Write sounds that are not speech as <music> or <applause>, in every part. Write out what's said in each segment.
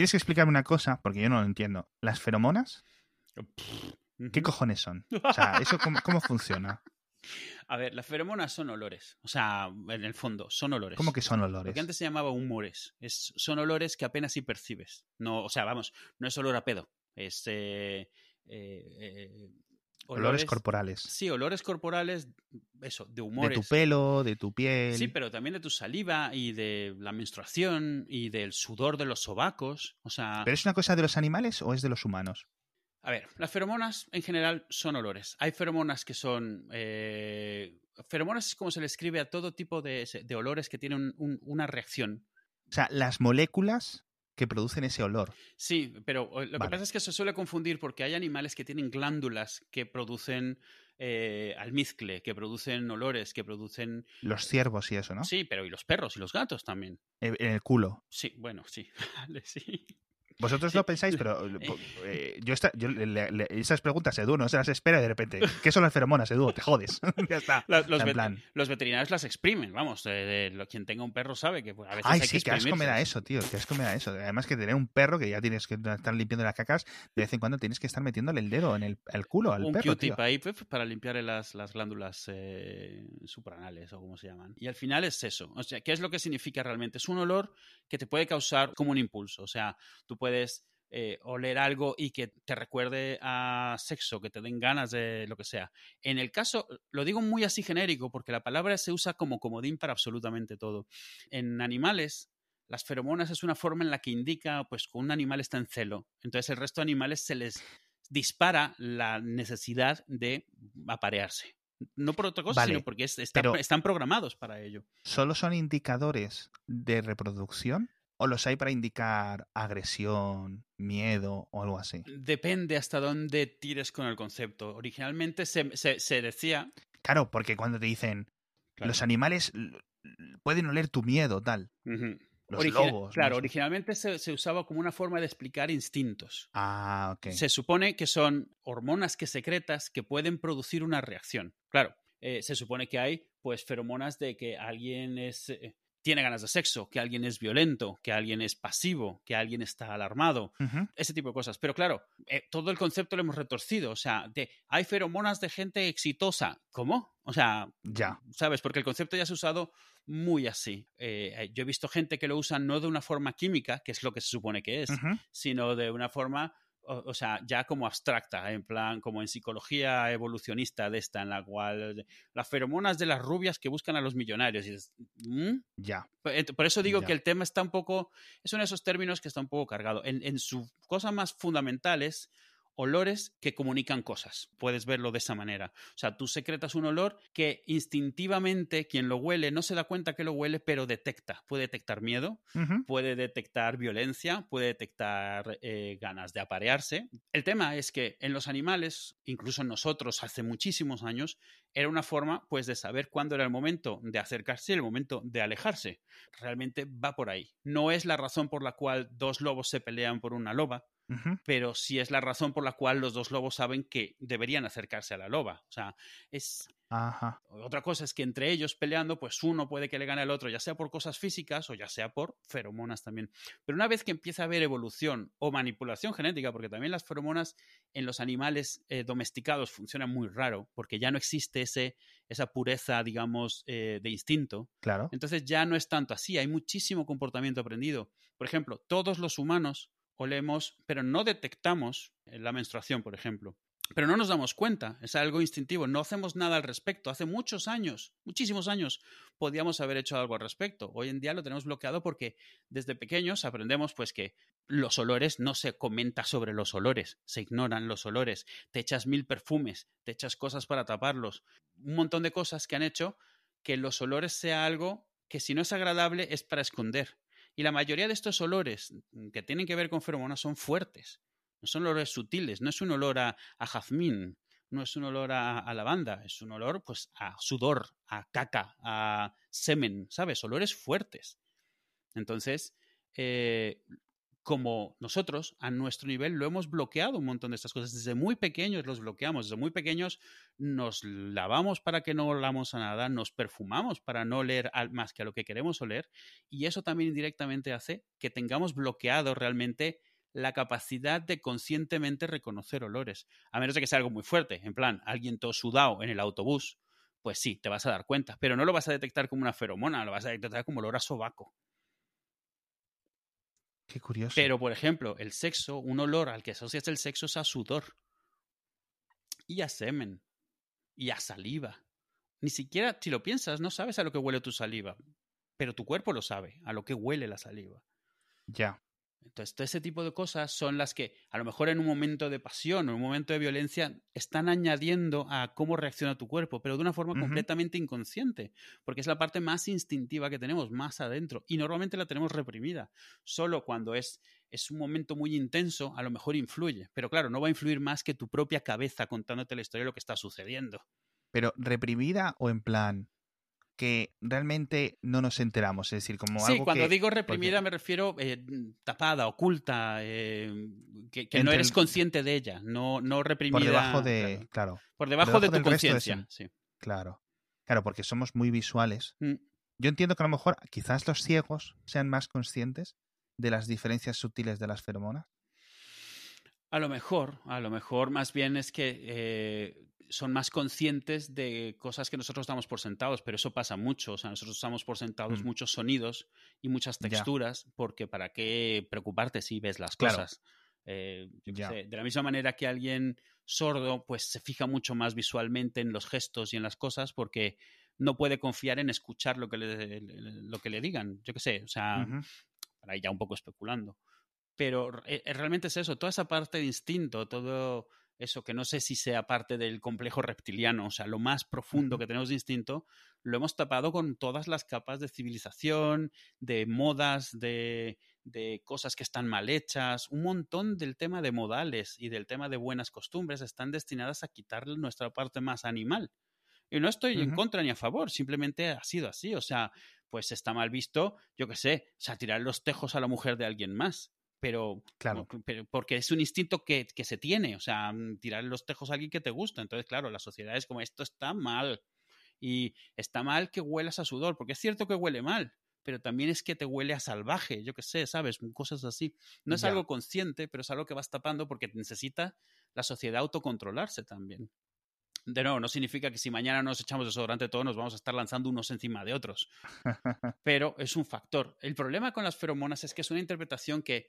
tienes que explicarme una cosa, porque yo no lo entiendo. ¿Las feromonas? ¿Qué cojones son? <laughs> O sea, ¿eso cómo, cómo funciona? A ver, las feromonas son olores. O sea, en el fondo, son olores. ¿Cómo que son Lo olores? que antes se llamaba humores. Es, son olores que apenas sí percibes. No, o sea, vamos, no es olor a pedo. Es. eh, eh, eh, Olores corporales. Sí, olores corporales, eso, de De humores. tu pelo, de tu piel. Sí, pero también de tu saliva y de la menstruación y del sudor de los sobacos. O sea, ¿Pero es una cosa de los animales o es de los humanos? a ver, las feromonas en general son olores. Hay feromonas que son... eh, feromonas es como se le escribe a todo tipo de, de olores que tienen un- una reacción. O sea, las moléculas que producen ese olor. Sí, pero lo que Vale. pasa es que se suele confundir porque hay animales que tienen glándulas que producen eh, almizcle, que producen olores, que producen... Los ciervos y eso, ¿no? Sí, pero y los perros y los gatos también. En en el culo. Sí, bueno, sí. <laughs> Vale, sí. Vosotros lo pensáis, pero eh, yo, esta- yo le- le- esas preguntas, Edu, no se las espera y de repente. ¿Qué son las feromonas, Edu? Te jodes. <laughs> ya está. Los, En vet- plan. los veterinarios las exprimen, vamos. eh, de lo- quien tenga un perro sabe que pues, a veces Ay, hay sí, que asco me da eso, tío. Qué asco me da eso. Además que tener un perro que ya tienes que estar limpiando las cacas, de vez en cuando tienes que estar metiéndole el dedo en el, el culo al un perro, Q-tip ahí pues, para limpiarle las, las glándulas eh, supranales o como se llaman. Y al final es eso. O sea, ¿qué es lo que significa realmente? Es un olor que te puede causar como un impulso. O sea, tú puedes eh, oler algo y que te recuerde a sexo, que te den ganas de lo que sea. En el caso, lo digo muy así genérico porque la palabra se usa como comodín para absolutamente todo. En animales, las feromonas es una forma en la que indica pues que un animal está en celo. Entonces el resto de animales se les dispara la necesidad de aparearse. No por otra cosa, Vale, sino porque es- está- pero- están programados para ello. ¿Solo son indicadores de reproducción? ¿O los hay para indicar agresión, miedo o algo así? Depende hasta dónde tires con el concepto. Originalmente se, se- se decía... Claro, porque cuando te dicen los animales pueden oler tu miedo, tal. Los Origina- lobos. Claro, no sé. originalmente se, se usaba como una forma de explicar instintos. Ah, ok. Se supone que son hormonas que secretas que pueden producir una reacción. Claro, eh, se supone que hay pues feromonas de que alguien es eh, tiene ganas de sexo, que alguien es violento, que alguien es pasivo, que alguien está alarmado, ese tipo de cosas. Pero claro, eh, todo el concepto lo hemos retorcido. O sea, de hay feromonas de gente exitosa. ¿Cómo? O sea, Ya. ¿sabes? Porque el concepto ya se ha usado muy así. Eh, eh, yo he visto gente que lo usa no de una forma química, que es lo que se supone que es, sino de una forma, o, o sea, ya como abstracta, en plan, como en psicología evolucionista de esta, en la cual las feromonas de las rubias que buscan a los millonarios. Y dices, ¿mm? Ya. Por por eso digo Ya. que el tema está un poco, es uno de esos términos que está un poco cargado. En, en su cosa más fundamental es olores que comunican cosas. Puedes verlo de esa manera. O sea, tú secretas un olor que instintivamente quien lo huele no se da cuenta que lo huele, pero detecta. Puede detectar miedo, puede detectar violencia, puede detectar eh, ganas de aparearse. El tema es que en los animales, incluso en nosotros hace muchísimos años, era una forma pues de saber cuándo era el momento de acercarse y el momento de alejarse. Realmente va por ahí. No es la razón por la cual dos lobos se pelean por una loba, Pero sí es la razón por la cual los dos lobos saben que deberían acercarse a la loba. O sea, es Ajá. otra cosa es que entre ellos peleando, pues uno puede que le gane al otro, ya sea por cosas físicas o ya sea por feromonas también. Pero una vez que empieza a haber evolución o manipulación genética, porque también las feromonas en los animales eh, domesticados funcionan muy raro, porque ya no existe ese, esa pureza, digamos, eh, de instinto. Claro. Entonces ya no es tanto así, hay muchísimo comportamiento aprendido. Por ejemplo, todos los humanos olemos, pero no detectamos eh, la menstruación, por ejemplo. Pero no nos damos cuenta, es algo instintivo, no hacemos nada al respecto. Hace muchos años, muchísimos años, podíamos haber hecho algo al respecto. Hoy en día lo tenemos bloqueado porque desde pequeños aprendemos pues que los olores no se comenta sobre los olores, se ignoran los olores, te echas mil perfumes, te echas cosas para taparlos, un montón de cosas que han hecho que los olores sea algo que si no es agradable es para esconder. Y la mayoría de estos olores que tienen que ver con feromonas son fuertes. No son olores sutiles, no es un olor a, jazmín, no es un olor a, a lavanda, es un olor pues a sudor, a caca, a semen, ¿sabes? Olores fuertes. Entonces, eh, como nosotros, a nuestro nivel, lo hemos bloqueado un montón de estas cosas. Desde muy pequeños los bloqueamos, desde muy pequeños nos lavamos para que no olamos a nada, nos perfumamos para no oler más que a lo que queremos oler, y eso también indirectamente hace que tengamos bloqueado realmente la capacidad de conscientemente reconocer olores. A menos de que sea algo muy fuerte, en plan, alguien todo sudado en el autobús, pues sí, te vas a dar cuenta, pero no lo vas a detectar como una feromona, lo vas a detectar como olor a sobaco. Qué curioso. Pero, por ejemplo, el sexo, un olor al que asocias el sexo es a sudor. Y a semen. Y a saliva. Ni siquiera, si lo piensas, no sabes a lo que huele tu saliva. Pero tu cuerpo lo sabe, a lo que huele la saliva. Ya. Entonces, todo ese tipo de cosas son las que, a lo mejor en un momento de pasión o en un momento de violencia, están añadiendo a cómo reacciona tu cuerpo, pero de una forma completamente inconsciente, porque es la parte más instintiva que tenemos, más adentro, y normalmente la tenemos reprimida. Solo cuando es, es un momento muy intenso, a lo mejor influye, pero claro, no va a influir más que tu propia cabeza contándote la historia de lo que está sucediendo. Pero reprimida o en plan, que realmente no nos enteramos. Es decir, como sí, algo cuando que, digo reprimida me refiero eh, tapada, oculta, eh, que, no eres consciente de ella, no, no reprimida. Por debajo de, claro. por debajo, de tu conciencia. Sí. Claro. Claro, porque somos muy visuales. Mm. Yo entiendo que a lo mejor quizás los ciegos sean más conscientes de las diferencias sutiles de las feromonas. A lo mejor, a lo mejor más bien es que eh, son más conscientes de cosas que nosotros damos por sentados, pero eso pasa mucho. O sea, nosotros damos por sentados Mm. muchos sonidos y muchas Ya. texturas, porque ¿para qué preocuparte si ves las Claro. cosas? Eh, yo sé, de la misma manera que alguien sordo, pues se fija mucho más visualmente en los gestos y en las cosas, porque no puede confiar en escuchar lo que le, lo que le digan. Yo qué sé, o sea, Ujú. para ir ya un poco especulando. Pero eh, realmente es eso, toda esa parte de instinto, todo eso que no sé si sea parte del complejo reptiliano, o sea, lo más profundo que tenemos de instinto, lo hemos tapado con todas las capas de civilización, de modas, de, de cosas que están mal hechas, un montón del tema de modales y del tema de buenas costumbres están destinadas a quitarle nuestra parte más animal. Y no estoy en contra ni a favor, simplemente ha sido así. O sea, pues está mal visto, yo qué sé, o sea, tirar los tejos a la mujer de alguien más. Pero, Claro. pero- porque es un instinto que, que se tiene, o sea, mm, tirar los tejos a alguien que te gusta. Entonces, claro, la sociedad es como esto está mal. Y está mal que huelas a sudor, porque es cierto que huele mal, pero también es que te huele a salvaje, yo qué sé, ¿sabes? Cosas así. No es Ya. algo consciente, pero es algo que vas tapando porque necesita la sociedad autocontrolarse también. De nuevo, no significa que si mañana nos echamos desodorante todos nos vamos a estar lanzando unos encima de otros. <laughs> Pero es un factor. El problema con las feromonas es que es una interpretación que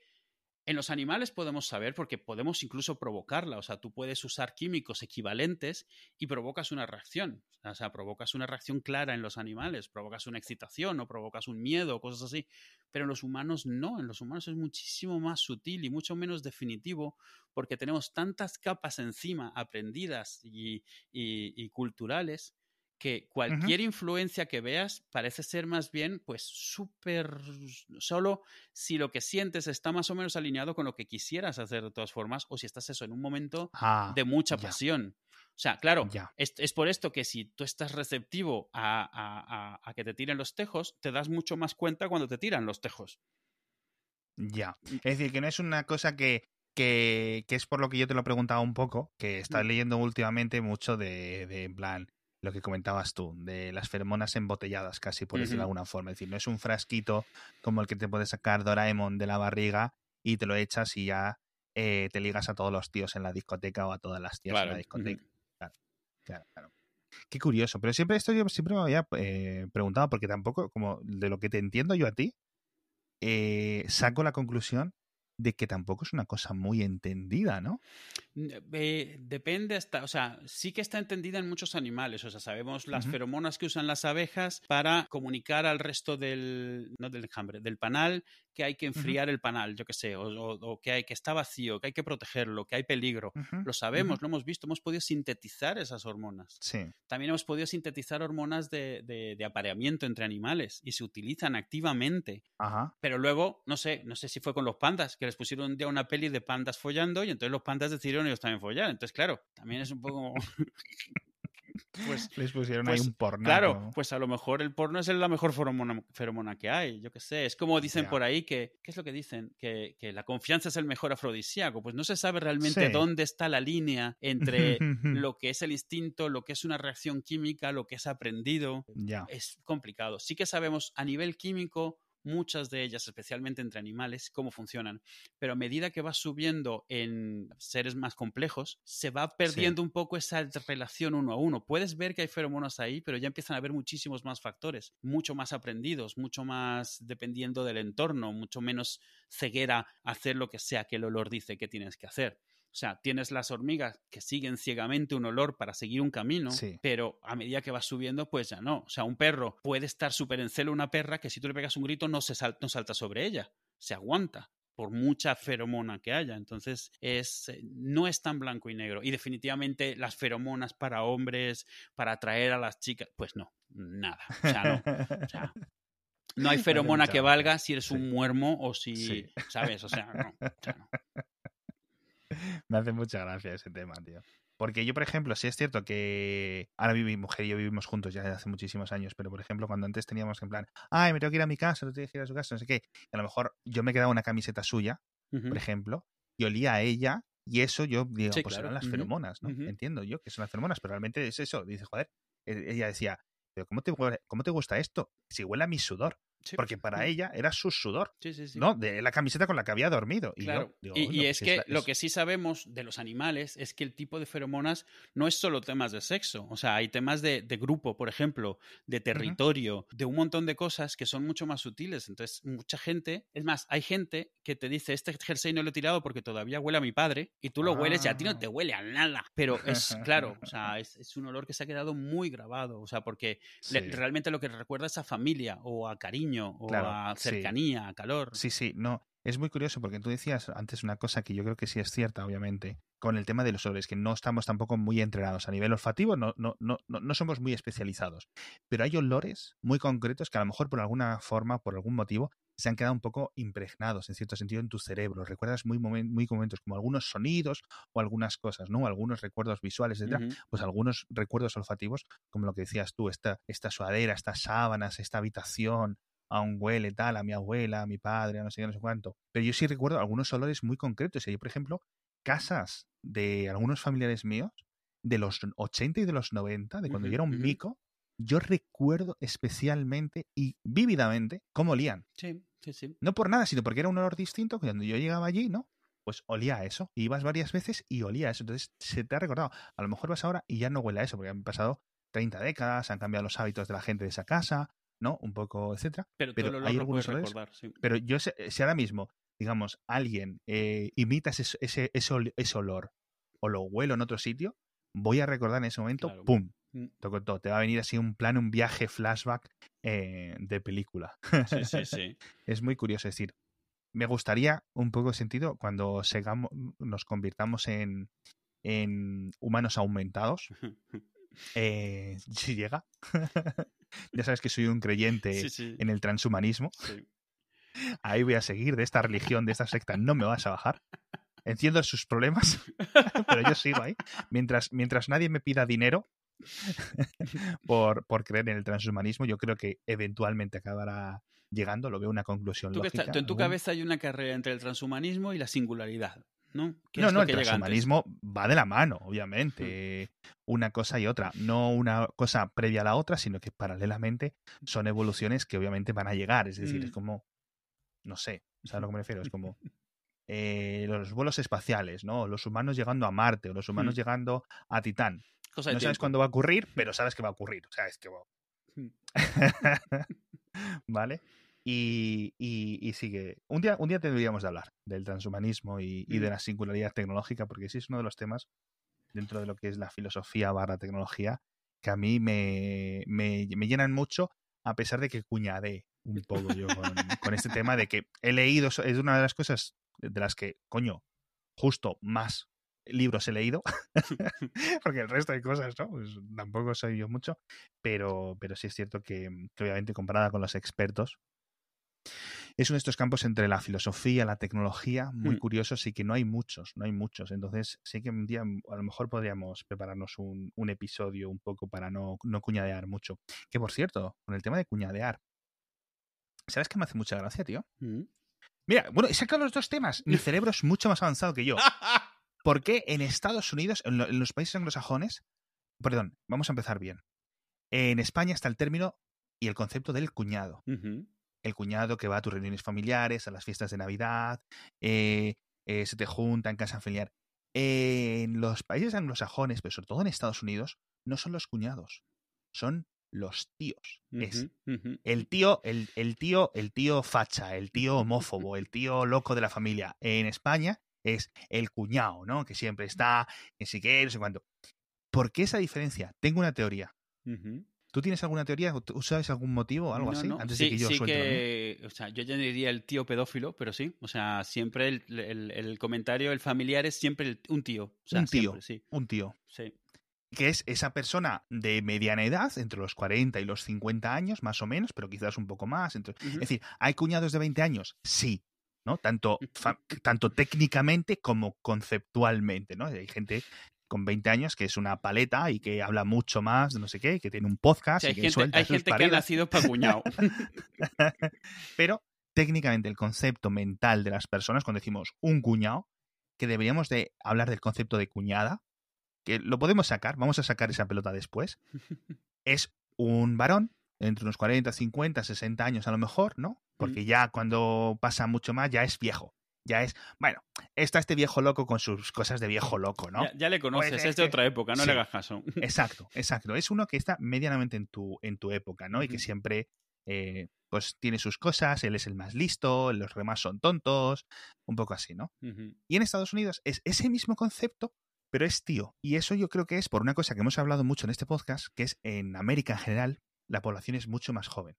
en los animales podemos saber porque podemos incluso provocarla. O sea, tú puedes usar químicos equivalentes y provocas una reacción. O sea, provocas una reacción clara en los animales, provocas una excitación o provocas un miedo o cosas así. Pero en los humanos no. En los humanos es muchísimo más sutil y mucho menos definitivo porque tenemos tantas capas encima aprendidas y, y- y culturales que cualquier influencia que veas parece ser más bien, pues, súper solo si lo que sientes está más o menos alineado con lo que quisieras hacer de todas formas, o si estás eso en un momento Ah, de mucha ya. pasión. O sea, claro, Ya. es, es por esto que si tú estás receptivo a, a- a- a que te tiren los tejos, te das mucho más cuenta cuando te tiran los tejos. Ya. Es decir, que no es una cosa que, que, que es por lo que yo te lo preguntaba un poco, que estás Mm. leyendo últimamente mucho de, de, en plan, lo que comentabas tú, de las feromonas embotelladas, casi por decirlo de alguna forma. Es decir, no es un frasquito como el que te puede sacar Doraemon de la barriga y te lo echas y ya eh, te ligas a todos los tíos en la discoteca o a todas las tías en Claro, la discoteca. ujú. Claro, claro. Qué curioso. Pero siempre esto yo siempre me había eh, preguntado, porque tampoco, como de lo que te entiendo yo a ti, eh, saco la conclusión de que tampoco es una cosa muy entendida, ¿no? Eh, depende hasta, o sea, sí que está entendida en muchos animales, o sea, sabemos las feromonas que usan las abejas para comunicar al resto del, no del enjambre, del panal que hay que enfriar el panal, yo qué sé, o, o- o que hay que está vacío, que hay que protegerlo, que hay peligro. Lo sabemos, lo hemos visto, hemos podido sintetizar esas hormonas. Sí. También hemos podido sintetizar hormonas de, de- de apareamiento entre animales y se utilizan activamente. Ajá. Pero luego, no sé, no sé si fue con los pandas, que les pusieron un día una peli de pandas follando y entonces los pandas decidieron ellos también follar. Entonces, claro, también es un poco... <laughs> pues, Les pusieron pues, ahí un porno. claro, pues a lo mejor el porno es la mejor feromona, feromona que hay, yo qué sé. Es como dicen por ahí que, ¿qué es lo que dicen? Que, que la confianza es el mejor afrodisíaco. Pues no se sabe realmente Sí. dónde está la línea entre <laughs> lo que es el instinto, lo que es una reacción química, lo que es aprendido. Es complicado. Sí que sabemos a nivel químico muchas de ellas, especialmente entre animales, cómo funcionan. Pero a medida que vas subiendo en seres más complejos, se va perdiendo un poco esa relación uno a uno. Puedes ver que hay feromonas ahí, pero ya empiezan a haber muchísimos más factores, mucho más aprendidos, mucho más dependiendo del entorno, mucho menos ceguera a hacer lo que sea que el olor dice que tienes que hacer. O sea, tienes las hormigas que siguen ciegamente un olor para seguir un camino, Sí. pero a medida que vas subiendo, pues ya no. O sea, un perro puede estar súper en celo una perra que si tú le pegas un grito no, se sal- no salta sobre ella, se aguanta por mucha feromona que haya. Entonces, es, eh, no es tan blanco y negro. Y definitivamente las feromonas para hombres, para atraer a las chicas, pues no, nada. O sea, no. O sea, no hay <laughs> feromona que valga si eres un muermo o si, Sí. ¿sabes? O sea, no. O sea, no. <laughs> Me hace mucha gracia ese tema, tío. Porque yo, por ejemplo, sí es cierto que ahora mi mujer y yo vivimos juntos ya desde hace muchísimos años, pero por ejemplo, cuando antes teníamos que en plan, ay, me tengo que ir a mi casa, tú tienes que ir a su casa, no sé qué, a lo mejor yo me quedaba una camiseta suya, por ejemplo, y olía a ella, y eso yo digo, Sí, pues claro. eran las feromonas, ¿no? Entiendo yo que son las feromonas, pero realmente es eso. Dice, joder, eh, ella decía, pero ¿cómo te, ¿cómo te gusta esto? Si huele a mi sudor. Sí. Porque para ella era su sudor, Sí, sí, sí. ¿no? De la camiseta con la que había dormido. Y yo Claro. digo, y, y "Bueno, es que lo que sí sabemos de los animales es que el tipo de feromonas no es solo temas de sexo. O sea, hay temas de, de grupo, por ejemplo, de territorio, de un montón de cosas que son mucho más sutiles. Entonces, mucha gente, es más, hay gente que te dice, este jersey no lo he tirado porque todavía huele a mi padre, y tú lo hueles y a ti no Ah. te huele a nada. Pero es, claro, o sea, <laughs> es, es un olor que se ha quedado muy grabado. O sea, porque le- realmente lo que recuerda es a familia o a cariño o Claro, a sí. cercanía, a calor. Sí, sí, no. Es muy curioso porque tú decías antes una cosa que yo creo que sí es cierta, obviamente, con el tema de los olores, que no estamos tampoco muy entrenados. A nivel olfativo no, no, no, no, no somos muy especializados. Pero hay olores muy concretos que a lo mejor por alguna forma, por algún motivo, se han quedado un poco impregnados en cierto sentido en tu cerebro. Recuerdas muy, momen- muy momentos como algunos sonidos o algunas cosas, ¿no? Algunos recuerdos visuales, etcétera. Pues algunos recuerdos olfativos, como lo que decías tú, esta, esta suadera, estas sábanas, esta habitación, aún huele tal, a mi abuela, a mi padre, a no sé qué, no sé cuánto. Pero yo sí recuerdo algunos olores muy concretos. Y hay, por ejemplo, casas de algunos familiares míos de los 80 y de los 90, de cuando yo era un mico, yo recuerdo especialmente y vívidamente cómo olían. Sí, sí, sí. No por nada, sino porque era un olor distinto. que Cuando yo llegaba allí, ¿no? Pues olía a eso. Ibas varias veces y olía a eso. Entonces se te ha recordado. A lo mejor vas ahora y ya no huele a eso, porque han pasado 30 décadas, han cambiado los hábitos de la gente de esa casa, ¿no? Un poco, etcétera. Pero, Pero lo, hay lo algunos recordar, sí. Pero yo sé, si ahora mismo, digamos, alguien eh, imita ese, ese, ese, ol- ese olor o lo huelo en otro sitio, voy a recordar en ese momento, Claro. ¡pum! Mm. Toco todo. Te va a venir así un plan, un viaje flashback eh, de película. Sí, sí, sí. <laughs> es muy curioso. Es decir, me gustaría un poco de sentido cuando segamos, nos convirtamos en, en humanos aumentados. eh, si llega. <laughs> ya sabes que soy un creyente Sí, sí. en el transhumanismo. sí. Ahí voy a seguir de esta religión, de esta secta. No me vas a bajar. Entiendo sus problemas, <laughs> pero yo sigo ahí. Mientras, mientras nadie me pida dinero <laughs> por, por creer en el transhumanismo, yo creo que eventualmente acabará llegando. Lo veo una conclusión Tú lógica. está- tú en tu cabeza hay una carrera entre el transhumanismo y la singularidad, ¿no? ¿Qué No, es no, el que transhumanismo va de la mano, obviamente. Una cosa y otra. No una cosa previa a la otra, sino que paralelamente son evoluciones que obviamente van a llegar. Es decir, Mm. es como. No sé, ¿sabes a lo que me refiero? Es como. <laughs> eh, los vuelos espaciales, ¿no? Los humanos llegando a Marte o los humanos Mm. llegando a Titán. Cosa No sabes tiempo. cuándo va a ocurrir, pero sabes que va a ocurrir. O sea, es que. wow. Mm. <laughs> ¿Vale? Y, y, y sigue. Un día, un día deberíamos de hablar del transhumanismo y, y de Mm. la singularidad tecnológica, porque sí es uno de los temas dentro de lo que es la filosofía barra tecnología que a mí me, me, me llenan mucho, a pesar de que cuñadé un poco yo con, con este tema de que he leído, es una de las cosas de las que, coño, justo más libros he leído, <laughs> porque el resto de cosas, ¿no? Pues tampoco soy yo mucho, pero, pero sí es cierto que, que obviamente comparada con los expertos, es uno de estos campos entre la filosofía, la tecnología, muy Mm. curiosos y que no hay muchos, no hay muchos. Entonces, sí que un día a lo mejor podríamos prepararnos un, un episodio un poco para no, no cuñadear mucho. Que por cierto, con el tema de cuñadear, ¿sabes qué me hace mucha gracia, tío? Mm. Mira, bueno, he sacado los dos temas. Mi cerebro es mucho más avanzado que yo. <laughs> ¿Por qué en Estados Unidos, en, lo- en los países anglosajones, perdón, vamos a empezar bien. En España está el término y el concepto del cuñado. El cuñado que va a tus reuniones familiares, a las fiestas de Navidad, eh, eh, se te junta en casa familiar. En los países anglosajones, pero sobre todo en Estados Unidos, no son los cuñados, son los tíos. Es el tío, el, el tío, el tío facha, el tío homófobo, el tío loco de la familia. En España es el cuñado, ¿no? Que siempre está, que sí que, no sé cuánto. ¿Por qué esa diferencia? Tengo una teoría. ¿Tú tienes alguna teoría? ¿O ¿Tú sabes algún motivo o algo No, así? no. Antes sí, de que yo sí suelte que, o sea, yo ya diría el tío pedófilo, pero sí. O sea, siempre el, el- el comentario, el familiar es siempre el- un tío. O sea, Un tío. siempre, sí, Un tío. sí. Que es esa persona de mediana edad, entre los 40 y los 50 años, más o menos, pero quizás un poco más. Es decir, ¿hay cuñados de 20 años? Sí. ¿no? Tanto, <laughs> tanto técnicamente como conceptualmente, ¿no? Hay gente con 20 años que es una paleta y que habla mucho más no sé qué, que tiene un podcast Sí, hay y que gente, suelta hay sus gente que ha nacido para cuñado. <laughs> Pero técnicamente el concepto mental de las personas, cuando decimos un cuñado, que deberíamos de hablar del concepto de cuñada, que lo podemos sacar, vamos a sacar esa pelota después, es un varón entre unos 40, 50, 60 años a lo mejor, ¿no? Porque ya cuando pasa mucho más ya es viejo. Ya es, bueno, está este viejo loco con sus cosas de viejo loco, ¿no? ya, ya le conoces, Pues es de es otra época, no sí. le hagas caso. <laughs> Exacto, exacto. Es uno que está medianamente en tu, en tu época, ¿no? Y que siempre, eh, pues, tiene sus cosas, él es el más listo, los demás son tontos, un poco así, ¿no? Y en Estados Unidos es ese mismo concepto, pero es tío. Y eso yo creo que es por una cosa que hemos hablado mucho en este podcast, que es en América en general, la población es mucho más joven.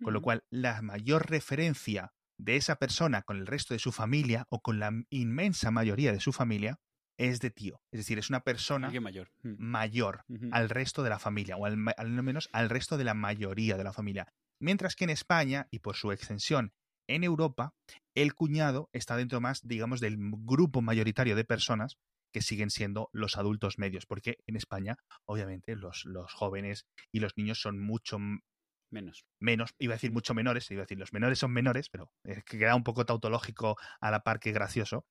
Con lo cual, la mayor referencia de esa persona con el resto de su familia o con la inmensa mayoría de su familia es de tío. Es decir, es una persona mayor. Mm. al resto de la familia, o al, al menos al resto de la mayoría de la familia. Mientras que en España, y por su extensión en Europa, el cuñado está dentro más, digamos, del grupo mayoritario de personas que siguen siendo los adultos medios, porque en España, obviamente, los, los jóvenes y los niños son mucho Menos. menos, iba a decir mucho menores, iba a decir los menores son menores, pero es que queda un poco tautológico a la par que gracioso,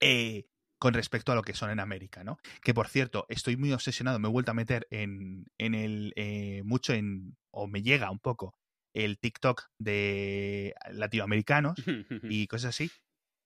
eh, con respecto a lo que son en América, ¿no? Que por cierto, estoy muy obsesionado, me he vuelto a meter en, en el, eh, mucho en, o me llega un poco, el TikTok de latinoamericanos <laughs> y cosas así.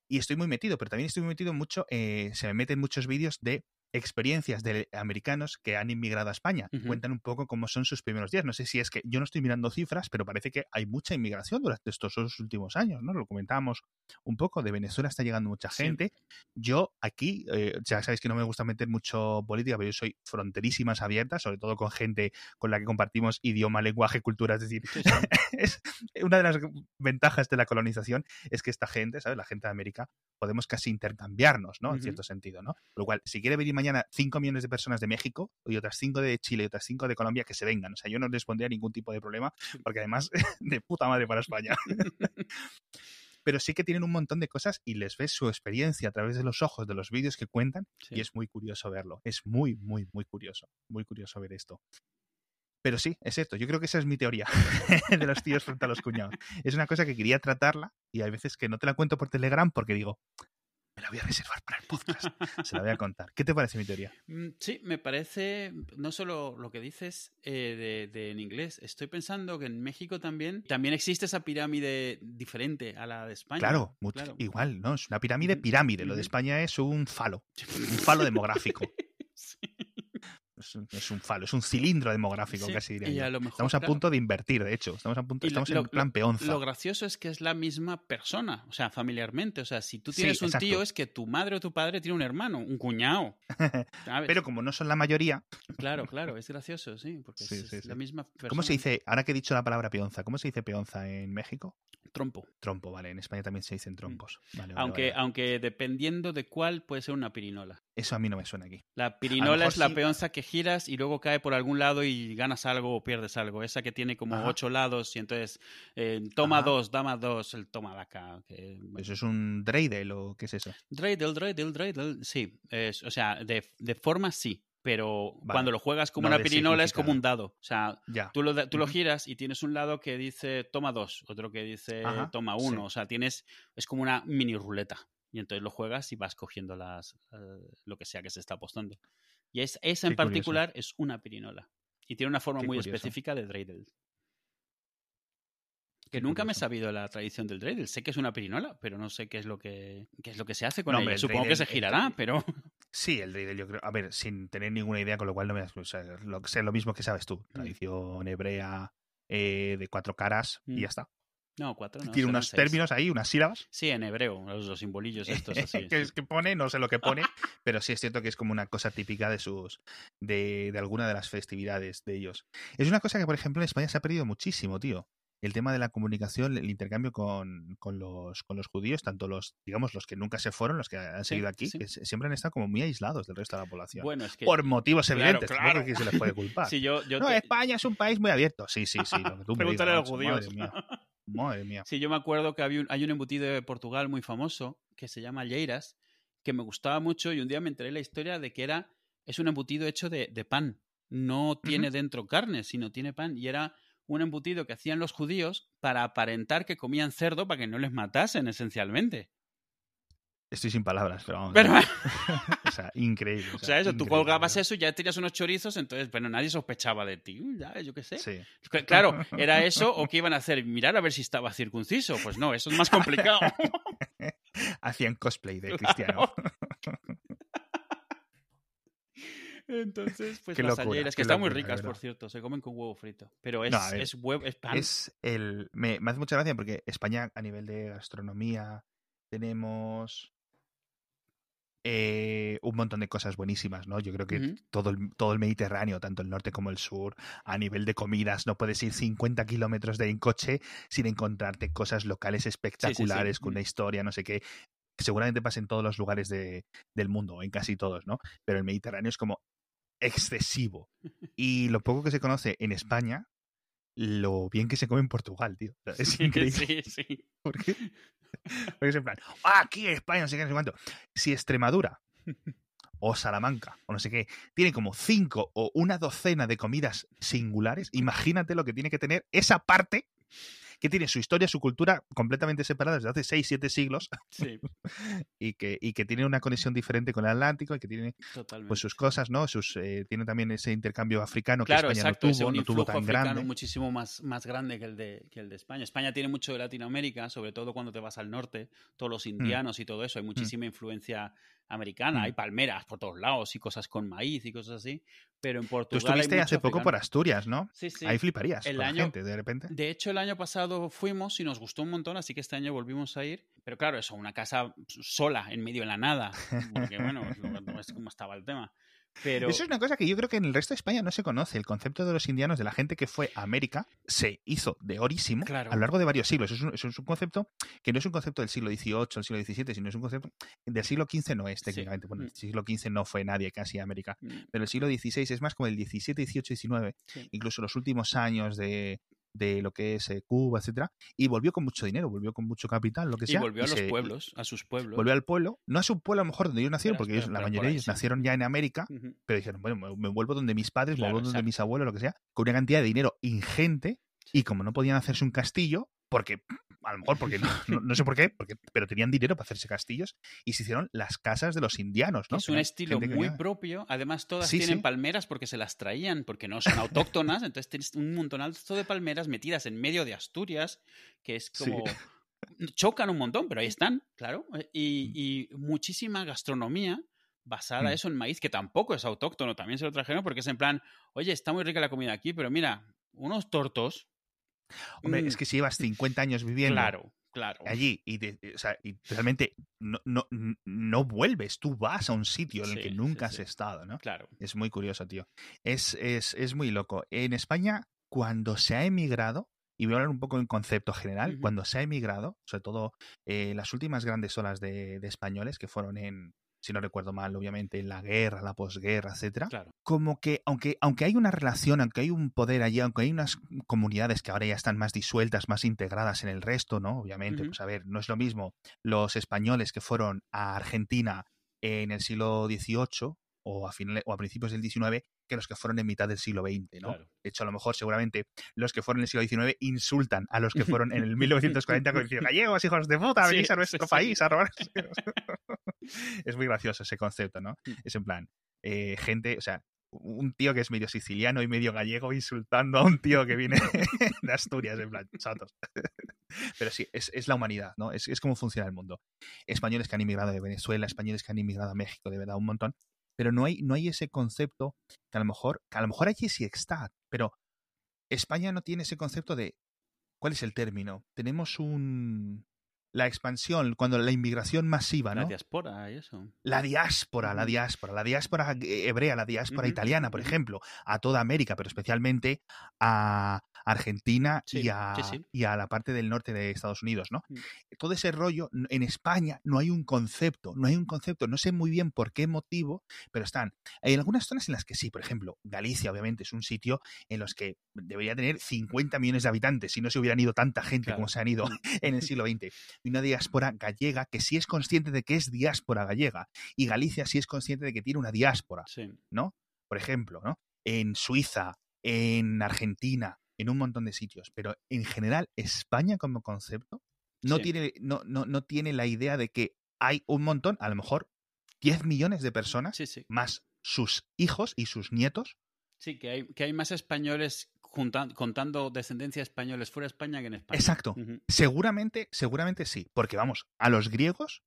Y estoy muy metido, pero también estoy muy metido mucho, eh, se me meten muchos vídeos de experiencias de americanos que han inmigrado a España. y Ujú. Cuentan un poco cómo son sus primeros días. No sé si es que yo no estoy mirando cifras, pero parece que hay mucha inmigración durante estos dos últimos años, ¿no? Lo comentábamos un poco. De Venezuela está llegando mucha Sí. gente. Yo aquí, eh, ya sabéis que no me gusta meter mucho política, pero yo soy fronterísimas abiertas, sobre todo con gente con la que compartimos idioma, lenguaje, cultura. Es decir, Sí, <laughs> sí. es una de las ventajas de la colonización es que esta gente, ¿sabes? La gente de América, podemos casi intercambiarnos, ¿no? En Ujú. cierto sentido, ¿no? Por lo cual, si quiere venir mañana 5 millones de personas de México y otras 5 de Chile y otras 5 de Colombia, que se vengan. O sea, yo no les pondría ningún tipo de problema, porque además, <laughs> de puta madre para España. <laughs> Pero sí que tienen un montón de cosas y les ves su experiencia a través de los ojos de los vídeos que cuentan Sí. y es muy curioso verlo. Es muy, muy, muy curioso. Muy curioso ver esto. Pero sí, es esto. Yo creo que esa es mi teoría <laughs> de los tíos frente a los cuñados. Es una cosa que quería tratarla y hay veces que no te la cuento por Telegram porque digo, la voy a reservar para el podcast. <laughs> Se la voy a contar. ¿Qué te parece mi teoría? Mm, Sí, me parece no solo lo que dices eh, de, de en inglés. Estoy pensando que en México también también existe esa pirámide diferente a la de España. Claro, mucho- claro. igual, ¿no? Es una pirámide, Ujú, pirámide. Lo de ujú. España es un falo, <laughs> un falo demográfico. Es un, es un falo, es un cilindro demográfico, Sí, casi diría y yo. a lo mejor, Estamos a claro, punto de invertir, de hecho. Estamos a punto, estamos lo- en plan peonza. Lo gracioso es que es la misma persona, o sea, familiarmente. O sea, si tú Sí, tienes un exacto. tío, es que tu madre o tu padre tiene un hermano, un cuñado. ¿sabes? Pero como no son la mayoría, Claro, claro, es gracioso, sí, porque Sí, es, la misma persona. ¿cómo se dice? Ahora que he dicho la palabra peonza, ¿cómo se dice peonza en México? Trompo. Trompo, vale. En España también se dicen trompos. Vale, vale, Aunque, vale, aunque dependiendo de cuál puede ser una pirinola. Eso a mí no me suena aquí. La pirinola es la sí. peonza que gira giras y luego cae por algún lado y ganas algo o pierdes algo. Esa que tiene como Ajá. ocho lados y entonces eh, toma Ajá. dos, dama dos, el toma de acá. que- ¿Eso es un dreidel o qué es eso? Dreidel, dreidel, dreidel. Sí, es, o sea, de, de forma sí, pero Vale. cuando lo juegas como No una pirinola es como un dado. O sea, Ya. tú lo, tú lo giras y tienes un lado que dice toma dos, otro que dice Ajá, toma sí. uno. O sea, tienes, es como una mini ruleta. Y entonces lo juegas y vas cogiendo las, eh, lo que sea que se está apostando. Y es, esa en Qué curioso. particular es una pirinola. Y tiene una forma Qué muy curioso. específica de dreidel. Que Qué nunca me he sabido la tradición del dreidel. Sé que es una pirinola, pero no sé qué es lo que, qué es lo que se hace con No, ella. hombre, Supongo que se girará, pero... Sí, el dreidel yo creo. A ver, sin tener ninguna idea, con lo cual no me o sea, lo, sé lo mismo que sabes Mm. tú. Tradición hebrea eh, de cuatro caras Mm. y ya está. No, cuatro no. Tiene unos seis. términos ahí, unas sílabas. Sí, en hebreo, los, los simbolillos estos <laughs> así. que, sí. es que pone, no sé lo que pone, pero sí es cierto que es como una cosa típica de sus de, de alguna de las festividades de ellos. Es una cosa que, por ejemplo, en España se ha perdido muchísimo, tío. El tema de la comunicación, el intercambio con, con los, con los judíos, tanto los, digamos, los que nunca se fueron, los que han Sí, seguido aquí, sí. que siempre han estado como muy aislados del resto de la población. Bueno, es que... por motivos claro, evidentes, claro. que se les puede <laughs> culpar. si yo, yo no, te- España es un país muy abierto. Sí, sí, sí. Lo que tú me <laughs> Pregúntale digas, a los judíos. Madre mía. Sí, yo me acuerdo que había un- hay un embutido de Portugal muy famoso que se llama Lleiras, que me gustaba mucho y un día me enteré la historia de que era es un embutido hecho de, de pan. No tiene dentro carne, sino tiene pan. Y era un embutido que hacían los judíos para aparentar que comían cerdo para que no les matasen, esencialmente. Estoy sin palabras, pero vamos. Pero, <laughs> o sea, increíble. o sea, eso, tú colgabas eso y ya tenías unos chorizos, entonces, bueno, nadie sospechaba de ti. Ya, yo qué sé. Sí. Cl- Claro, era eso o qué iban a hacer, mirar a ver si estaba circunciso. Pues no, eso es más complicado. <laughs> Hacían cosplay de cristiano. Entonces, pues Qué las locura, alleiras, qué que están muy locura, ricas, por cierto, se comen con huevo frito. Pero es, No, a ver, es huevo, es pan. Es el. Me, me hace mucha gracia porque España, a nivel de gastronomía, tenemos. Eh, un montón de cosas buenísimas, ¿no? Yo creo que todo, el, todo el Mediterráneo, tanto el norte como el sur, a nivel de comidas, no puedes ir 50 kilómetros de en coche sin encontrarte cosas locales espectaculares, con Mm. una historia, no sé qué. Seguramente pasa en todos los lugares de- del mundo, en casi todos, ¿no? Pero el Mediterráneo es como excesivo. <laughs> Y lo poco que se conoce en España, lo bien que se come en Portugal, tío. O sea, es Sí, increíble. Sí, sí. <laughs> Porque, <laughs> porque es en plan, "Ah, aquí en España, no sé qué, no sé cuánto. Si Extremadura <laughs> o Salamanca o no sé qué, tiene como cinco o una docena de comidas singulares, imagínate lo que tiene que tener esa parte que tiene su historia, su cultura completamente separada desde hace seis, siete siglos <laughs> Sí, y que, y que tiene una conexión diferente con el Atlántico y que tiene totalmente. pues sus cosas, ¿no? Sus, eh, tiene también ese intercambio africano Claro, que España exacto, no tuvo, no tuvo tan grande. muchísimo más, más grande que el, de, que el de España. España tiene mucho de Latinoamérica, sobre todo cuando te vas al norte, todos los indianos y todo eso, hay muchísima influencia americana, Mm. hay palmeras por todos lados y cosas con maíz y cosas así, pero en Tú Portugal hay estuviste hace poco por. Asturias, ¿no? Sí, sí. Ahí fliparías El con la gente, de repente. De hecho, el año pasado fuimos y nos gustó un montón, así que este año volvimos a ir. Pero claro, eso, una casa sola, en medio de la nada. Porque bueno, no, <laughs> no es como estaba el tema. Pero Eso es una cosa que yo creo que en el resto de España no se conoce. El concepto de los indianos, de la gente que fue a América, se hizo de orísimo Claro. a lo largo de varios siglos. Eso es, un, eso es un concepto que no es un concepto del siglo XVIII, del siglo XVII, sino es un concepto del siglo XV no es Sí. técnicamente. Bueno, Mm. el siglo XV no fue nadie casi a América. mm, Pero el siglo XVI es más como el XVII, XVIII, XIX, Sí. incluso los últimos años de, de lo que es eh, Cuba, etcétera, y volvió con mucho dinero, volvió con mucho capital, lo que y sea. volvió a los pueblos, a sus pueblos. Volvió al pueblo, no a su pueblo a lo mejor donde ellos nacieron, porque ellos, la mayoría de ellos sí. nacieron ya en América, pero dijeron, bueno, me, me vuelvo donde mis padres, me vuelvo donde exacto. mis abuelos, lo que sea, con una cantidad de dinero ingente, y como no podían hacerse un castillo, porque a lo mejor porque no, no, no sé por qué, porque, pero tenían dinero para hacerse castillos, y se hicieron las casas de los indianos, ¿no? Es un estilo que muy propio. Además, todas Sí, tienen sí. palmeras porque se las traían, porque no son autóctonas. entonces tienes un montonazo de palmeras metidas en medio de Asturias, que es Sí. como. Chocan un montón, pero ahí están, claro. Y, y muchísima gastronomía basada Mm. eso en maíz, que tampoco es autóctono, también se lo trajeron porque es en plan, oye, está muy rica la comida aquí, pero mira, unos tortos. Hombre, mm, es que si llevas 50 años viviendo Claro, claro. allí y, de- o sea, y realmente no, no, no vuelves, tú vas a un sitio en el Sí, que sí, nunca has sí. estado, ¿no? Claro. Es muy curioso, tío. Es, es, es muy loco. En España, cuando se ha emigrado, y voy a hablar un poco en concepto general, cuando se ha emigrado, sobre todo eh, las últimas grandes olas de, de españoles que fueron en si no recuerdo mal, obviamente, en la guerra, la posguerra, etcétera. Claro. Como que, aunque, aunque hay una relación, aunque hay un poder allí, aunque hay unas comunidades que ahora ya están más disueltas, más integradas en el resto, ¿no? Obviamente, Ujú. pues a ver, no es lo mismo los españoles que fueron a Argentina en el siglo XVIII o a, finales, o a principios del XIX que los que fueron en mitad del siglo XX, ¿no? Claro. De hecho, a lo mejor, seguramente, los que fueron en el siglo XIX insultan a los que fueron en el <laughs> 1940 con diciendo, gallegos, hijos de puta, Sí, venís a sí, nuestro sí. país a robar. <laughs> es muy gracioso ese concepto, ¿no? Es en plan, eh, gente, o sea, un tío que es medio siciliano y medio gallego insultando a un tío que viene <laughs> de Asturias, en plan, chatos. Pero sí, es, es la humanidad, ¿no? Es, es cómo funciona el mundo. Españoles que han inmigrado de Venezuela, españoles que han inmigrado a México, de verdad, un montón. Pero no hay, no hay ese concepto que a lo mejor, que a lo mejor allí sí está, pero España no tiene ese concepto de ¿cuál es el término? Tenemos un la expansión, cuando la inmigración masiva, La ¿no? diáspora y eso. La diáspora, la diáspora, la diáspora hebrea, la diáspora italiana, por ejemplo, a toda América, pero especialmente a Argentina y, a, sí, sí. y a la parte del norte de Estados Unidos, ¿no? Mm. Todo ese rollo, en España no hay un concepto, no hay un concepto, no sé muy bien por qué motivo, pero están. Hay algunas zonas en las que sí, por ejemplo, Galicia obviamente es un sitio en los que debería tener 50 millones de habitantes si no se hubieran ido tanta gente Claro. como se han ido Mm. <laughs> en el siglo XX. Y una diáspora gallega que sí es consciente de que es diáspora gallega. Y Galicia sí es consciente de que tiene una diáspora, Sí. ¿no? Por ejemplo, ¿no? En Suiza, en Argentina, en un montón de sitios. Pero en general, España como concepto no, Sí. tiene, no, no, no tiene la idea de que hay un montón, a lo mejor 10 millones de personas, Sí, sí. más sus hijos y sus nietos. Sí, que hay, que hay más españoles juntan- contando descendencia de españoles fuera de España que en España. Exacto. Seguramente, seguramente sí. Porque vamos, a los griegos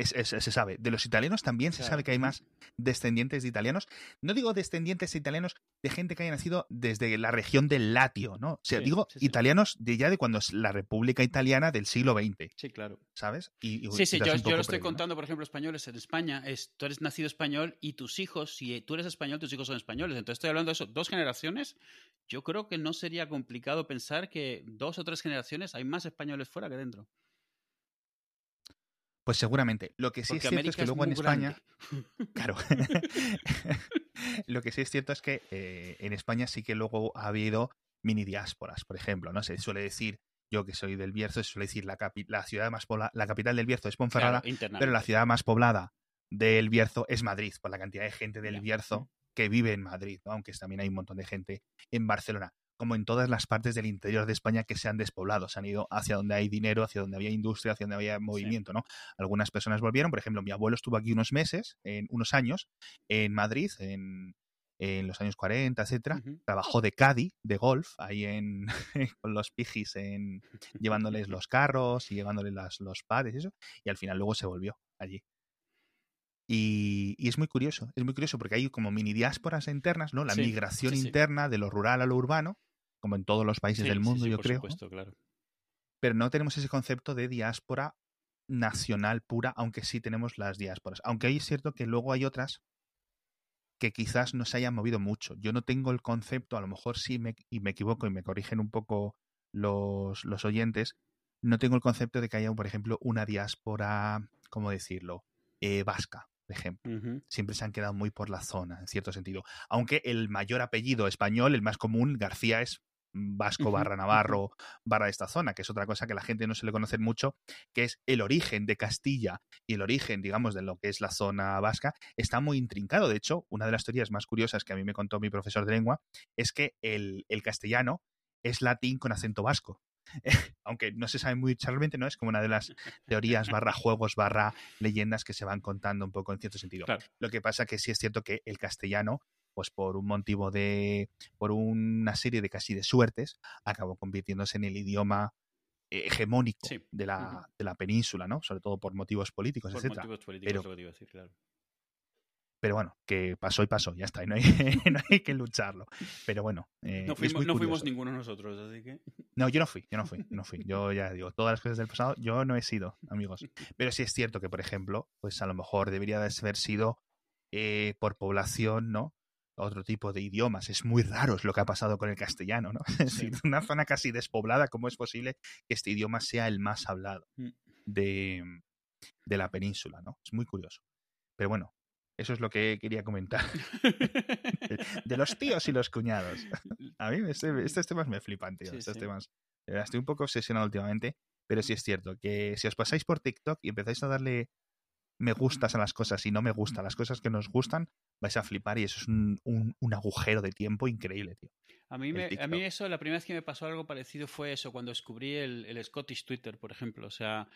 es- es- se sabe. De los italianos también se sabe que hay más descendientes de italianos. No digo descendientes de italianos de gente que haya nacido desde la región del Latio, ¿no? O sea, Sí, digo sí, sí. italianos de ya de cuando es la República Italiana del siglo XX, Sí, claro. ¿sabes? Y, y Sí, sí, yo, lo estoy previo, ¿no? contando, por ejemplo, españoles en España. Es, tú eres nacido español y tus hijos, si tú eres español, tus hijos son españoles. Entonces estoy hablando de eso, dos generaciones. Yo creo que no sería complicado pensar que dos o tres generaciones hay más españoles fuera que dentro. Pues seguramente. Lo que sí Porque es cierto América es que es luego en muy España. grande. <laughs> Claro. <laughs> Lo que sí es cierto es que eh, en España sí que luego ha habido mini diásporas, por ejemplo, ¿no? Se suele decir, yo que soy del Bierzo, se suele decir la, capi- la ciudad más pobla- la capital del Bierzo es Ponferrada, Claro, pero la ciudad más poblada del Bierzo es Madrid, por la cantidad de gente del. Bierzo que vive en Madrid, ¿no? aunque también hay un montón de gente en Barcelona, como en todas las partes del interior de España que se han despoblado, se han ido hacia donde hay dinero, hacia donde había industria, hacia donde había movimiento, ¿no? Algunas personas volvieron, por ejemplo, mi abuelo estuvo aquí unos meses, en unos años, en Madrid, en, en los años 40, etcétera, trabajó de caddy, de golf, ahí en, <laughs> con los pijis, en, llevándoles los carros y llevándoles las, los padres y eso, y al final luego se volvió allí. Y, y es muy curioso, es muy curioso porque hay como mini diásporas internas, ¿no? La Sí, migración sí, sí. interna de lo rural a lo urbano, como en todos los países Sí, del sí, mundo, sí, yo por creo. supuesto, claro. Pero no tenemos ese concepto de diáspora nacional pura, aunque sí tenemos las diásporas. Aunque es cierto que luego hay otras que quizás no se hayan movido mucho. Yo no tengo el concepto, a lo mejor sí me, y me equivoco y me corrigen un poco los, los oyentes, no tengo el concepto de que haya, por ejemplo, una diáspora, ¿cómo decirlo? Eh, vasca, por ejemplo. Siempre se han quedado muy por la zona, en cierto sentido. Aunque el mayor apellido español, el más común, García, es vasco Ujú, barra navarro barra esta zona, que es otra cosa que la gente no se le conoce mucho, que es el origen de Castilla y el origen, digamos, de lo que es la zona vasca, está muy intrincado. De hecho, una de las teorías más curiosas que a mí me contó mi profesor de lengua es que el, el castellano es latín con acento vasco. <laughs> Aunque no se sabe muy realmente, ¿no? Es como una de las teorías barra juegos barra leyendas que se van contando un poco en cierto sentido. Claro. Lo que pasa que sí es cierto que el castellano, pues por un motivo de, por una serie de casi de suertes, acabó convirtiéndose en el idioma hegemónico Sí. de, la, de la península, ¿no? Sobre todo por motivos políticos, Por etcétera. motivos políticos, Pero- es lo que te iba a decir, claro. Pero bueno, que pasó y pasó, ya está, y no hay, <laughs> no hay que lucharlo. Pero bueno, eh, No fuimos, no fuimos ninguno nosotros, así que. No, yo no fui, yo no fui, no fui. Yo ya digo, todas las cosas del pasado, yo no he sido, amigos. Pero sí es cierto que, por ejemplo, pues a lo mejor debería de haber sido eh, por población, ¿no? Otro tipo de idiomas. Es muy raro es lo que ha pasado con el castellano, ¿no? <laughs> Es Sí. decir, una zona casi despoblada, ¿cómo es posible que este idioma sea el más hablado Mm. de, de la península, ¿no? Es muy curioso. Pero bueno, eso es lo que quería comentar. <laughs> de los tíos y los cuñados. <laughs> A mí este, estos temas me flipan, tío. estos temas. Estoy un poco obsesionado últimamente, pero sí es cierto que si os pasáis por TikTok y empezáis a darle me gustas a las cosas y no me gustan las cosas que nos gustan, vais a flipar y eso es un, un, agujero de tiempo increíble, tío. A mí, me, a mí eso, la primera vez que me pasó algo parecido fue eso, cuando descubrí el, el Scottish Twitter, por ejemplo. O sea,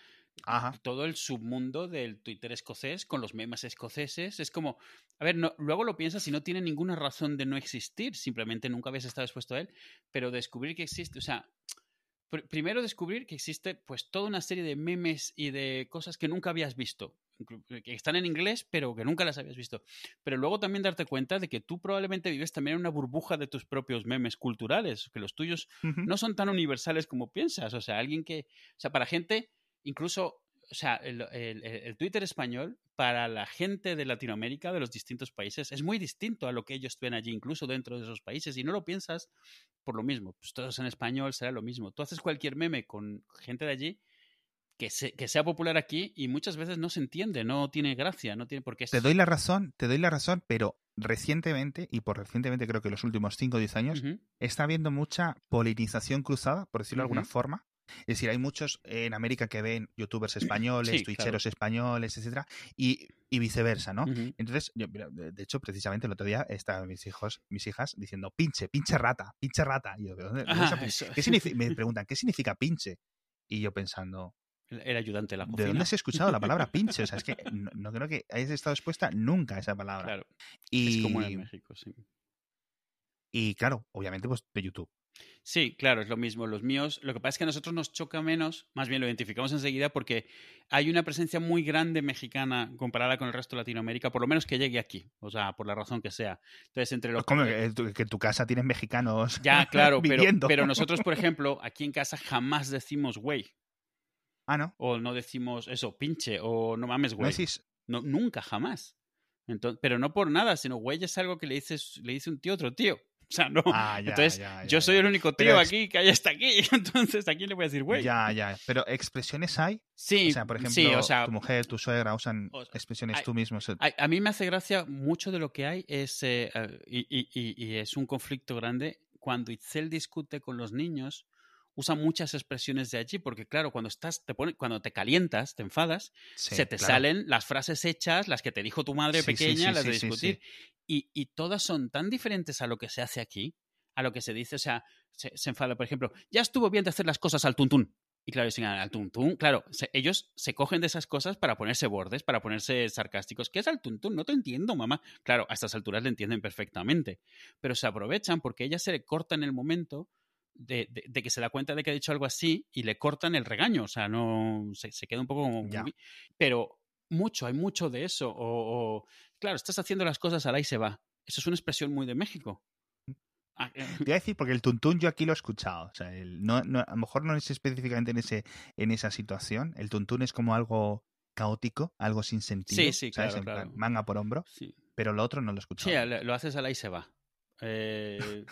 todo el submundo del Twitter escocés con los memes escoceses. Es como, a ver, no, luego lo piensas y no tiene ninguna razón de no existir, simplemente nunca habías estado expuesto a él, pero descubrir que existe, o sea, primero descubrir que existe pues toda una serie de memes y de cosas que nunca habías visto, que están en inglés, pero que nunca las habías visto. Pero luego también darte cuenta de que tú probablemente vives también en una burbuja de tus propios memes culturales, que los tuyos no son tan universales como piensas. O sea, alguien que, o sea, para gente, incluso, o sea, el Twitter español para la gente de Latinoamérica, de los distintos países, es muy distinto a lo que ellos ven allí, incluso dentro de esos países. Y no lo piensas por lo mismo. Pues todos en español será lo mismo. Tú haces cualquier meme con gente de allí que, que sea popular aquí y muchas veces no se entiende, no tiene gracia, no tiene por qué. Te doy la razón, te doy la razón, pero recientemente, y por recientemente creo que los últimos 5 o 10 años, está habiendo mucha polinización cruzada, por decirlo de alguna forma, es decir, hay muchos en América que ven youtubers <clears throat> españoles, twitcheros españoles, etcétera, y, viceversa, ¿no? Entonces, yo, de hecho, precisamente el otro día estaban mis hijos, mis hijas diciendo pinche, pinche rata, pinche rata. Y yo, <laughs> me preguntan, ¿qué significa pinche? Y yo pensando, el ayudante de la cocina. ¿De dónde has escuchado la palabra <laughs> pinche? O sea, es que no, creo que hayas estado expuesta nunca a esa palabra. Claro. Y, es como en México, sí. Y claro, obviamente, pues de YouTube. Sí, claro, es lo mismo. Los míos, lo que pasa es que a nosotros nos choca menos, más bien lo identificamos enseguida porque hay una presencia muy grande mexicana comparada con el resto de Latinoamérica, por lo menos que llegue aquí, o sea, por la razón que sea. Entonces, entre los... ¿Cómo que, en tu casa tienes mexicanos? Ya, claro, <laughs> pero, pero nosotros, por <laughs> ejemplo, aquí en casa jamás decimos güey. Ah, ¿no? O no decimos eso, pinche, o no mames, güey. No, nunca, jamás. Entonces, pero no por nada, sino güey es algo que le dices, le dice un tío a otro tío. O sea, no. Ah, entonces, yo soy el único tío aquí que hay hasta aquí. <laughs> Entonces, ¿a quién le voy a decir, güey? Ya, ya. Pero expresiones hay. Sí. O sea, por ejemplo, tu mujer, tu suegra usan expresiones tú mismo. A, mí me hace gracia mucho de lo que hay es. Eh, y, y, es un conflicto grande. Cuando Itzel discute con los niños, usa muchas expresiones de allí, porque claro, cuando estás, te pone, cuando te calientas, te enfadas, se te salen las frases hechas, las que te dijo tu madre pequeña, las de discutir, y, y, todas son tan diferentes a lo que se hace aquí, a lo que se dice, o sea, se, enfada, por ejemplo, ya estuvo bien de hacer las cosas al tuntún. Y claro, dicen al tuntún, claro, ellos se cogen de esas cosas para ponerse bordes, para ponerse sarcásticos. ¿Qué es al tuntún? No te entiendo, mamá. Claro, a estas alturas le entienden perfectamente, pero se aprovechan porque ella se le corta en el momento de, que se da cuenta de que ha dicho algo así y le cortan el regaño. O sea, no se, queda un poco como. Pero mucho, hay mucho de eso. O, claro, estás haciendo las cosas al ahí se va. Eso es una expresión muy de México. Ah, eh, Te voy a decir, porque el tuntún yo aquí lo he escuchado. O sea, no, a lo mejor no es específicamente en, ese, en esa situación. El tuntún es como algo caótico, algo sin sentido. Sí, sí, claro, manga por hombro. Pero lo otro no lo he escuchado. Sí, lo haces al ahí se va. Eh,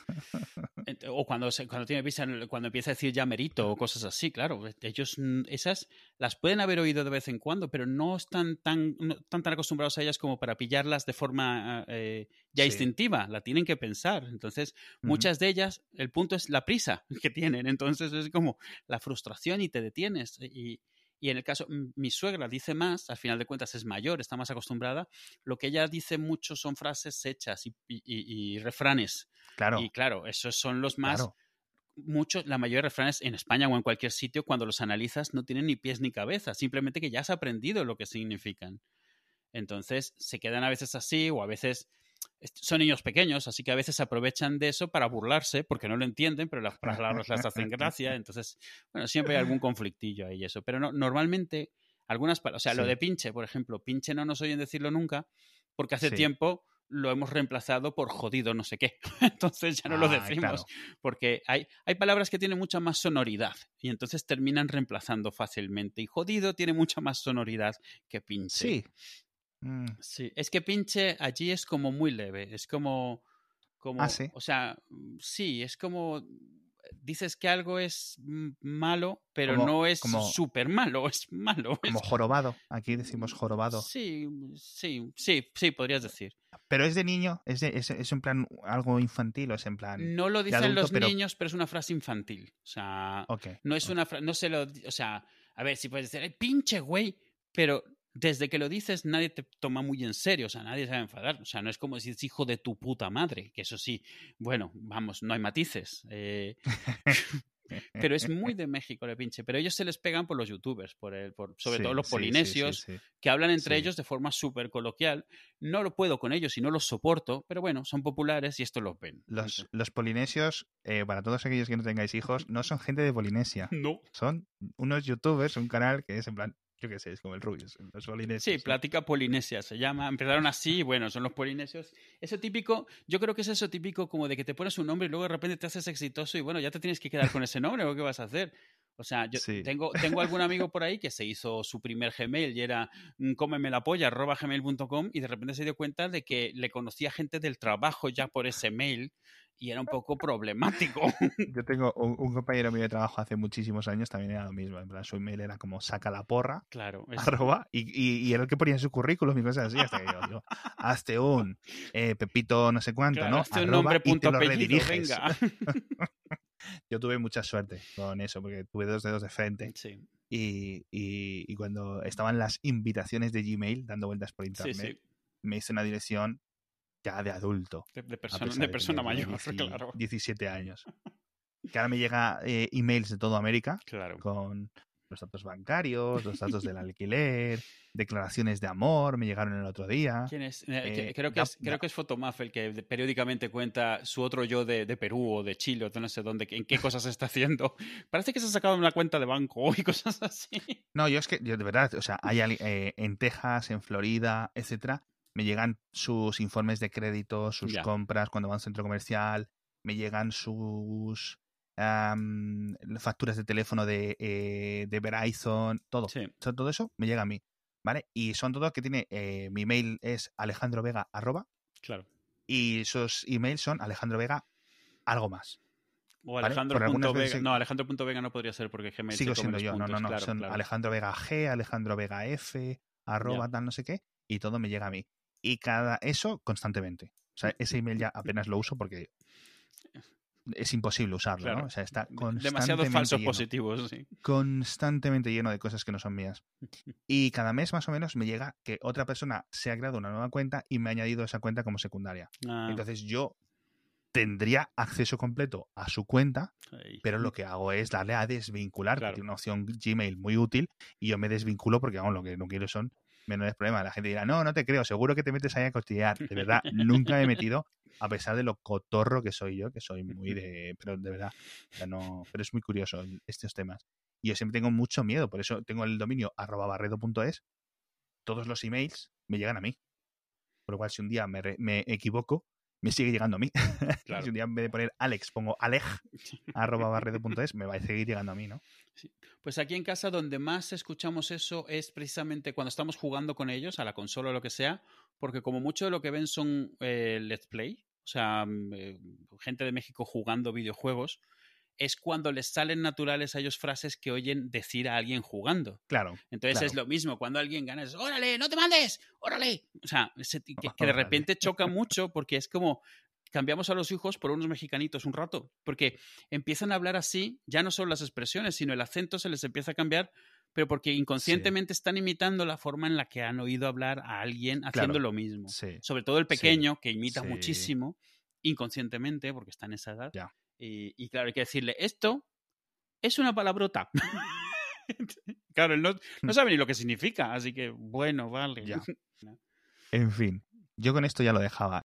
o cuando, cuando tiene visa, cuando empieza a decir ya merito o cosas así, claro. Ellos esas las pueden haber oído de vez en cuando, pero no están tan, tan, acostumbrados a ellas como para pillarlas de forma eh, ya instintiva. La tienen que pensar. Entonces, muchas de ellas, el punto es la prisa <laughs> que tienen. Entonces, es como la frustración y te detienes. Y, y en el caso, mi suegra dice más, al final de cuentas es mayor, está más acostumbrada. Lo que ella dice mucho son frases hechas y, refranes. Claro. Y claro, esos son los más. Muchos, la mayoría de refranes en España o en cualquier sitio, cuando los analizas, no tienen ni pies ni cabeza, simplemente que ya has aprendido lo que significan. Entonces, se quedan a veces así o a veces son niños pequeños, así que a veces aprovechan de eso para burlarse, porque no lo entienden, pero las palabras las hacen gracia. Entonces, bueno, siempre hay algún conflictillo ahí y eso. Pero no, normalmente, algunas palabras, o sea, lo de pinche, por ejemplo, pinche no nos oyen decirlo nunca, porque hace tiempo lo hemos reemplazado por jodido no sé qué. <laughs> entonces ya no lo decimos, porque hay, hay palabras que tienen mucha más sonoridad y entonces terminan reemplazando fácilmente. Y jodido tiene mucha más sonoridad que pinche. Sí, Mm. Sí, es que pinche allí es como muy leve, es como... como ¿Ah, sí? O sea, sí, es como... dices que algo es mm, malo, pero Como- no es súper malo, <laughs> es malo. Como es- jorobado. Aquí decimos jorobado. Sí, sí, sí, sí, podrías decir. Pero es de niño, es, de- es, es en plan algo infantil o es en plan. No lo dicen adulto, los pero- niños, pero es una frase infantil. O sea, no es una frase, no se lo, o sea, a ver, si puedes decir, "Ay, pinche güey, pero desde que lo dices nadie te toma muy en serio, o sea, nadie se va a enfadar, o sea, no es como decir "Es hijo de tu puta madre, que eso sí, bueno, vamos, no hay matices. eh, <laughs> pero es muy de México el pinche, pero ellos se les pegan por los youtubers, por el, por, sobre Sí, todo los sí, polinesios, sí. que hablan entre ellos de forma súper coloquial. No lo puedo con ellos y no los soporto, pero bueno, son populares y esto los ven. Los, los polinesios, eh, para todos aquellos que no tengáis hijos, no son gente de Polinesia. <laughs> No. Son unos youtubers, un canal que es en plan, yo qué sé, es como el Rubius, los polinesios. Sí, plática polinesia se llama. Empezaron así, bueno, son los polinesios. Eso típico, yo creo que es eso típico como de que te pones un nombre y luego de repente te haces exitoso y bueno, ya te tienes que quedar con ese nombre o qué vas a hacer. O sea, yo Sí. tengo, tengo algún amigo por ahí que se hizo su primer Gmail y era mm, cómeme la polla arroba gmail.com y de repente se dio cuenta de que le conocía gente del trabajo ya por ese mail y era un poco problemático. <laughs> Yo tengo un, un compañero mío de trabajo hace muchísimos años, también era lo mismo. En plan, su email era como saca la porra, claro. <laughs> es- arroba, y, y, y era el que ponía en su currículum y cosas así. Hasta que yo, digo, hazte un eh, Pepito no sé cuánto, claro, ¿no? hazte un nombre punto apellido, venga. <laughs> Yo tuve mucha suerte con eso, porque tuve dos dedos de frente. Sí, Y, y, y cuando estaban las invitaciones de Gmail dando vueltas por sí, internet, sí. me hice una dirección ya de adulto. De, persona, de persona mayor, <laughs> 10 claro. 17 años. <laughs> Que ahora me llega eh, emails de toda América Claro. con los datos bancarios, los datos del <laughs> alquiler, declaraciones de amor, me llegaron el otro día. ¿Quién es? Eh, Eh, creo, que es creo que es Fotomaf el que periódicamente cuenta su otro yo de, de Perú o de Chile o de no sé dónde, en qué cosas está haciendo. Parece que se ha sacado una cuenta de banco y cosas así. No, yo es que, yo de verdad, o sea, hay eh, en Texas, en Florida, etcétera, me llegan sus informes de crédito, sus compras cuando va a un centro comercial, me llegan sus facturas de teléfono de, eh, de Verizon, todo. Sí. Todo eso me llega a mí, ¿vale? Y son todo que tiene, eh, mi mail es alejandrovega arroba Claro. y esos emails son Alejandro Vega algo más. O Alejandro por algunas punto Vega. veces- No, Alejandro Vega no podría ser porque Gmail Sigo siendo yo, no, puntos, no, no, claro, son claro. Alejandro Vega G, Alejandro Vega F, arroba tal no sé qué, y todo me llega a mí. Y cada eso constantemente. O sea, ese email ya apenas lo uso porque es imposible usarlo, Claro. ¿no? O sea, está constantemente Demasiados falsos lleno, positivos, sí. constantemente lleno de cosas que no son mías. <laughs> Y cada mes más o menos me llega que otra persona se ha creado una nueva cuenta y me ha añadido esa cuenta como secundaria. Ah, Entonces yo tendría acceso completo a su cuenta, ahí. pero lo que hago es darle a desvincular, Claro. que tiene una opción Gmail muy útil, y yo me desvinculo porque, vamos, lo que no quiero son menores problemas. La gente dirá, no, no te creo, seguro que te metes ahí a cotillear. De verdad, <laughs> nunca me he metido, a pesar de lo cotorro que soy yo, que soy muy de... Pero de verdad, o sea, no, pero es muy curioso estos temas. Y yo siempre tengo mucho miedo, por eso tengo el dominio arroba barredo.es, todos los emails me llegan a mí. Por lo cual, si un día me, re- me equivoco, me sigue llegando a mí. <laughs> Claro. si un día en vez de poner Alex pongo Alej, <laughs> arroba barredo.es, me va a seguir llegando a mí, ¿no? Pues aquí en casa donde más escuchamos eso es precisamente cuando estamos jugando con ellos, a la consola o lo que sea, porque como mucho de lo que ven son eh, let's play, o sea, mm, eh, gente de México jugando videojuegos, es cuando les salen naturales a ellos frases que oyen decir a alguien jugando. Claro. Entonces Claro. es lo mismo, cuando alguien gana es, órale, no te mandes, órale. O sea, que, que de repente choca mucho porque es como cambiamos a los hijos por unos mexicanitos un rato, porque empiezan a hablar así, ya no son las expresiones, sino el acento se les empieza a cambiar, pero porque inconscientemente están imitando la forma en la que han oído hablar a alguien haciendo Claro. lo mismo. Sí. Sobre todo el Sí. pequeño, que imita muchísimo, inconscientemente, porque está en esa edad. Ya. Y, y claro, hay que decirle, esto es una palabrota. <laughs> claro, él no, no sabe ni lo que significa, así que bueno, vale. Ya. <laughs> En fin, yo con esto ya lo dejaba.